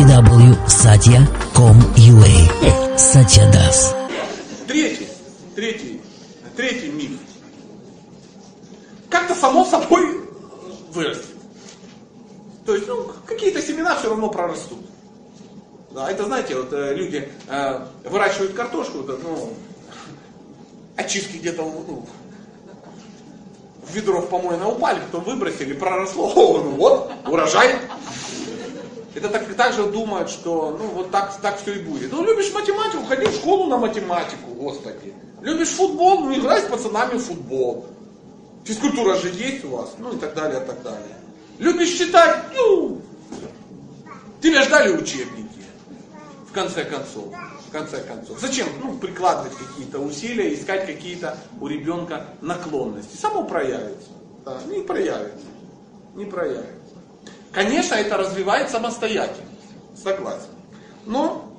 www.satya.com.ua Satya Das. Третий, третий, третий миф. Как-то само собой вырастет. То есть, ну, какие-то семена все равно прорастут. Да, это, знаете, вот э, люди э, выращивают картошку, вот, ну, очистки где-то ну, в ведро в помойное упали, потом выбросили, проросло, ну вот, урожай. Это так, так же думают, что ну вот так, так все и будет. Ну любишь математику, ходи в школу на математику, господи. Любишь футбол, ну играй с пацанами в футбол. Физкультура же есть у вас, ну и так далее, и так далее. Любишь читать, ну, тебя ждали учебники, в конце концов. В конце концов. Зачем ну, прикладывать какие-то усилия, искать какие-то у ребенка наклонности? Само проявится. Да, не проявится. Не проявится. Конечно, это развивает самостоятельность. Согласен. Но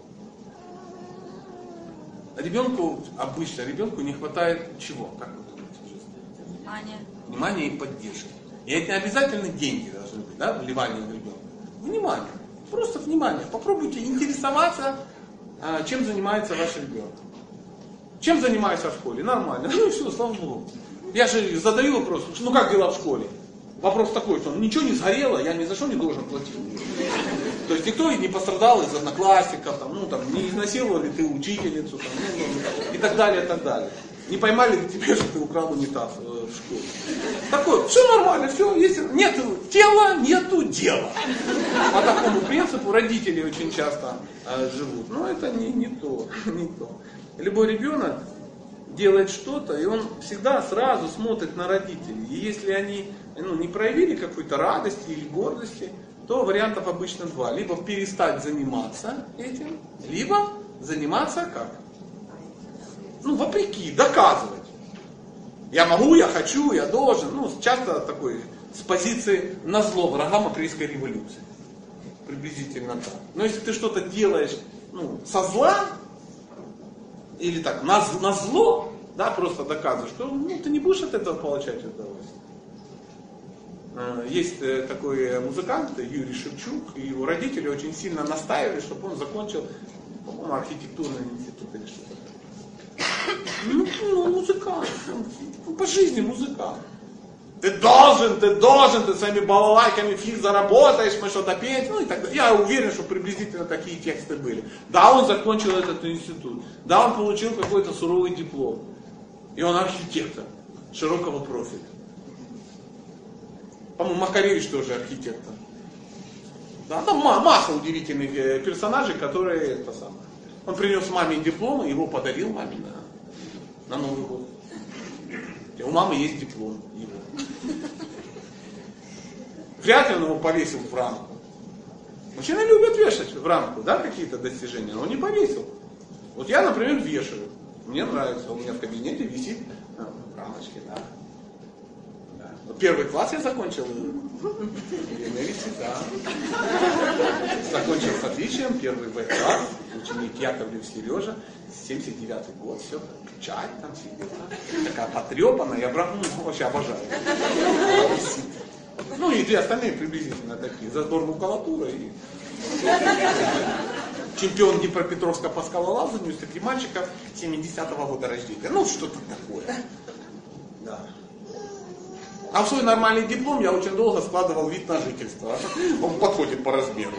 ребенку, обычно ребенку не хватает чего? Как вы думаете в жизни? Внимание. Внимания и поддержки. И это не обязательно деньги должны быть, да, вливание в ребенка. Внимание. Просто внимание. Попробуйте интересоваться, а, чем занимается ваш ребенок. Чем занимаешься в школе? Нормально. Ну и все, слава Богу. Я же задаю вопрос, ну как дела в школе? Вопрос такой, что ничего не сгорело, я ни за что не должен платить. То есть никто не пострадал из одноклассников, там, ну, там, не изнасиловали ты учительницу, там, ну, ну, и так далее, и так далее. Не поймали ли тебе, что ты украл унитаз э, в школе. Такое, все нормально, все, если нет тела, нету дела. По такому принципу родители очень часто э, живут. Но это не, не то, не то. Любой ребенок делает что-то, и он всегда сразу смотрит на родителей. И если они ну, не проявили какой-то радости или гордости, то вариантов обычно два. Либо перестать заниматься этим, либо заниматься как? Ну, вопреки, доказывать. Я могу, я хочу, я должен. Ну, часто такой с позиции на зло врагам апрельской революции. Приблизительно так. Но если ты что-то делаешь ну, со зла, или так, на, на зло, да, просто доказываешь, что ну, ты не будешь от этого получать удовольствие. Э, есть э, такой музыкант Юрий Шевчук, и его родители очень сильно настаивали, чтобы он закончил, по-моему, архитектурный институт или что-то ну, ну, музыкант, по жизни музыкант. Ты должен, ты должен, ты своими балалайками фиг заработаешь, мы что-то петь, ну и так далее. Я уверен, что приблизительно такие тексты были. Да, он закончил этот институт. Да, он получил какой-то суровый диплом. И он архитектор широкого профиля. По-моему, Макаревич тоже архитектор. Да, там масса удивительных э, персонажей, которые это самое. Он принес маме диплом, и его подарил маме на, на Новый год. И у мамы есть диплом его. Вряд ли он его повесил в рамку. Мужчины любят вешать в рамку, да, какие-то достижения, но он не повесил. Вот я, например, вешаю. Мне нравится, у меня в кабинете висит в рамочке, да. Первый класс я закончил. Висит, да. Закончил с отличием, первый Б класс, ученик Яковлев Сережа, 79 год, все, печать там сидит, такая потрепанная, я брал, ну, вообще обожаю. Ну и две остальные приблизительно такие, за сбор макулатуры и чемпион Днепропетровска по скалолазанию среди мальчиков 70-го года рождения. Ну, что-то такое. А в свой нормальный диплом я очень долго складывал вид на жительство. Он подходит по размеру.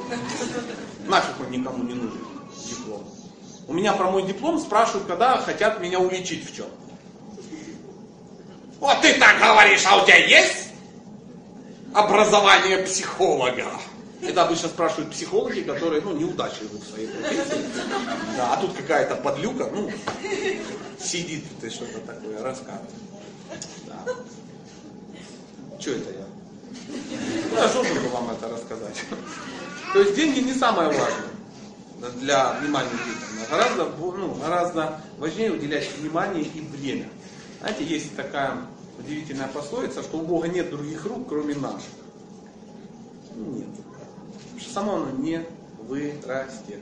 Нафиг он никому не нужен, диплом. У меня про мой диплом спрашивают, когда хотят меня уличить в чем. Вот ты так говоришь, а у тебя есть образование психолога? Это обычно спрашивают психологи, которые ну, неудачливы в своей профессии. Да, а тут какая-то подлюка, ну, сидит, ты что-то такое рассказывает. Да. Что это я? Ну, я должен был вам это рассказать. То есть деньги не самое важное для внимания детям. Гораздо, ну, гораздо важнее уделять внимание и время. Знаете, есть такая удивительная пословица, что у Бога нет других рук, кроме наших. Нет. Потому что само оно не вырастет.